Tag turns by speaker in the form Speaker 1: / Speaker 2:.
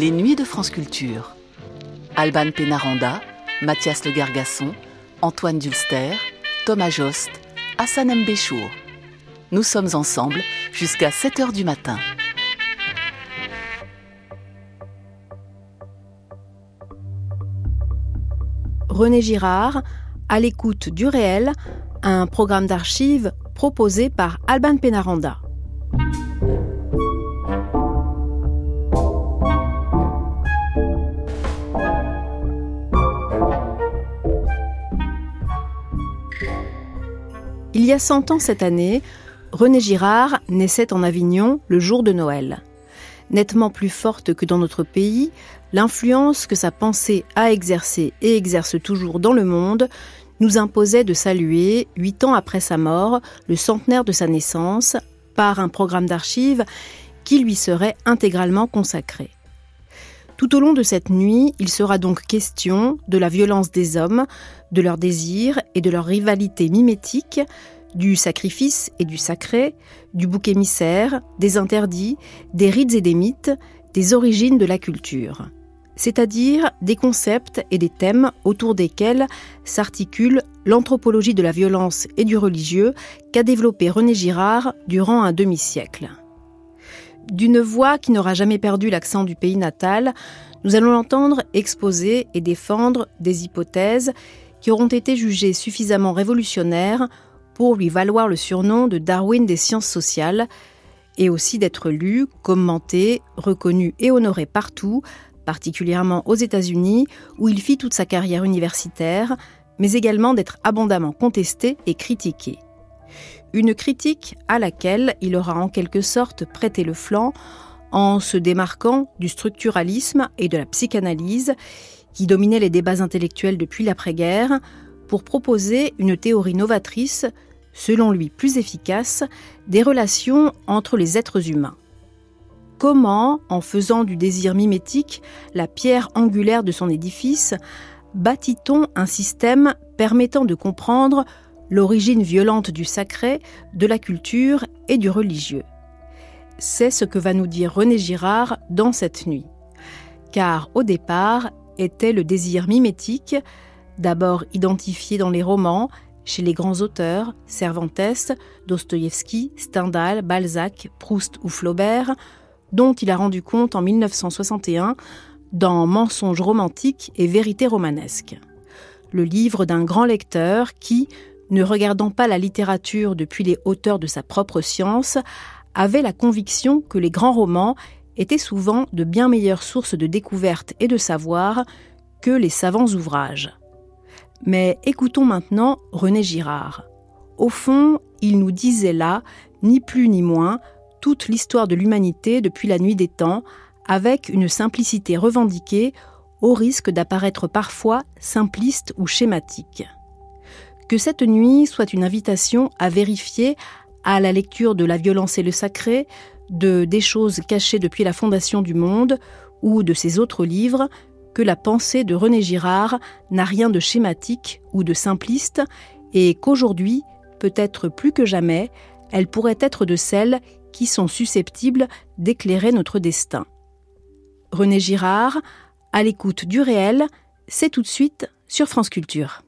Speaker 1: Les Nuits de France Culture. Alban Pénaranda, Mathias Le Gargasson, Antoine Dulster, Thomas Jost, Hassan Mbéchour. Nous sommes ensemble jusqu'à 7 h du matin.
Speaker 2: René Girard, à l'écoute du réel, un programme d'archives proposé par Alban Pénaranda. Il y a 100 ans cette année, René Girard naissait en Avignon le jour de Noël. Nettement plus forte que dans notre pays, l'influence que sa pensée a exercée et exerce toujours dans le monde nous imposait de saluer, huit ans après sa mort, le centenaire de sa naissance, par un programme d'archives qui lui serait intégralement consacré. Tout au long de cette nuit, il sera donc question de la violence des hommes, de leurs désirs et de leur rivalité mimétique, du sacrifice et du sacré, du bouc émissaire, des interdits, des rites et des mythes, des origines de la culture c'est-à-dire des concepts et des thèmes autour desquels s'articule l'anthropologie de la violence et du religieux qu'a développé René Girard durant un demi-siècle. D'une voix qui n'aura jamais perdu l'accent du pays natal, nous allons l'entendre exposer et défendre des hypothèses qui auront été jugées suffisamment révolutionnaires pour lui valoir le surnom de Darwin des sciences sociales, et aussi d'être lu, commenté, reconnu et honoré partout particulièrement aux États-Unis, où il fit toute sa carrière universitaire, mais également d'être abondamment contesté et critiqué. Une critique à laquelle il aura en quelque sorte prêté le flanc en se démarquant du structuralisme et de la psychanalyse qui dominaient les débats intellectuels depuis l'après-guerre pour proposer une théorie novatrice, selon lui plus efficace, des relations entre les êtres humains. Comment, en faisant du désir mimétique la pierre angulaire de son édifice, bâtit-on un système permettant de comprendre l'origine violente du sacré, de la culture et du religieux C'est ce que va nous dire René Girard dans cette nuit. Car au départ était le désir mimétique, d'abord identifié dans les romans, chez les grands auteurs, Cervantes, Dostoïevski, Stendhal, Balzac, Proust ou Flaubert, dont il a rendu compte en 1961 dans Mensonges romantiques et vérité romanesque. Le livre d'un grand lecteur qui, ne regardant pas la littérature depuis les hauteurs de sa propre science, avait la conviction que les grands romans étaient souvent de bien meilleures sources de découverte et de savoir que les savants ouvrages. Mais écoutons maintenant René Girard. Au fond, il nous disait là, ni plus ni moins, toute l'histoire de l'humanité depuis la nuit des temps, avec une simplicité revendiquée, au risque d'apparaître parfois simpliste ou schématique. Que cette nuit soit une invitation à vérifier, à la lecture de La violence et le sacré, de Des choses cachées depuis la fondation du monde, ou de ses autres livres, que la pensée de René Girard n'a rien de schématique ou de simpliste, et qu'aujourd'hui, peut-être plus que jamais, elle pourrait être de celles qui sont susceptibles d'éclairer notre destin. René Girard, à l'écoute du réel, c'est tout de suite sur France Culture.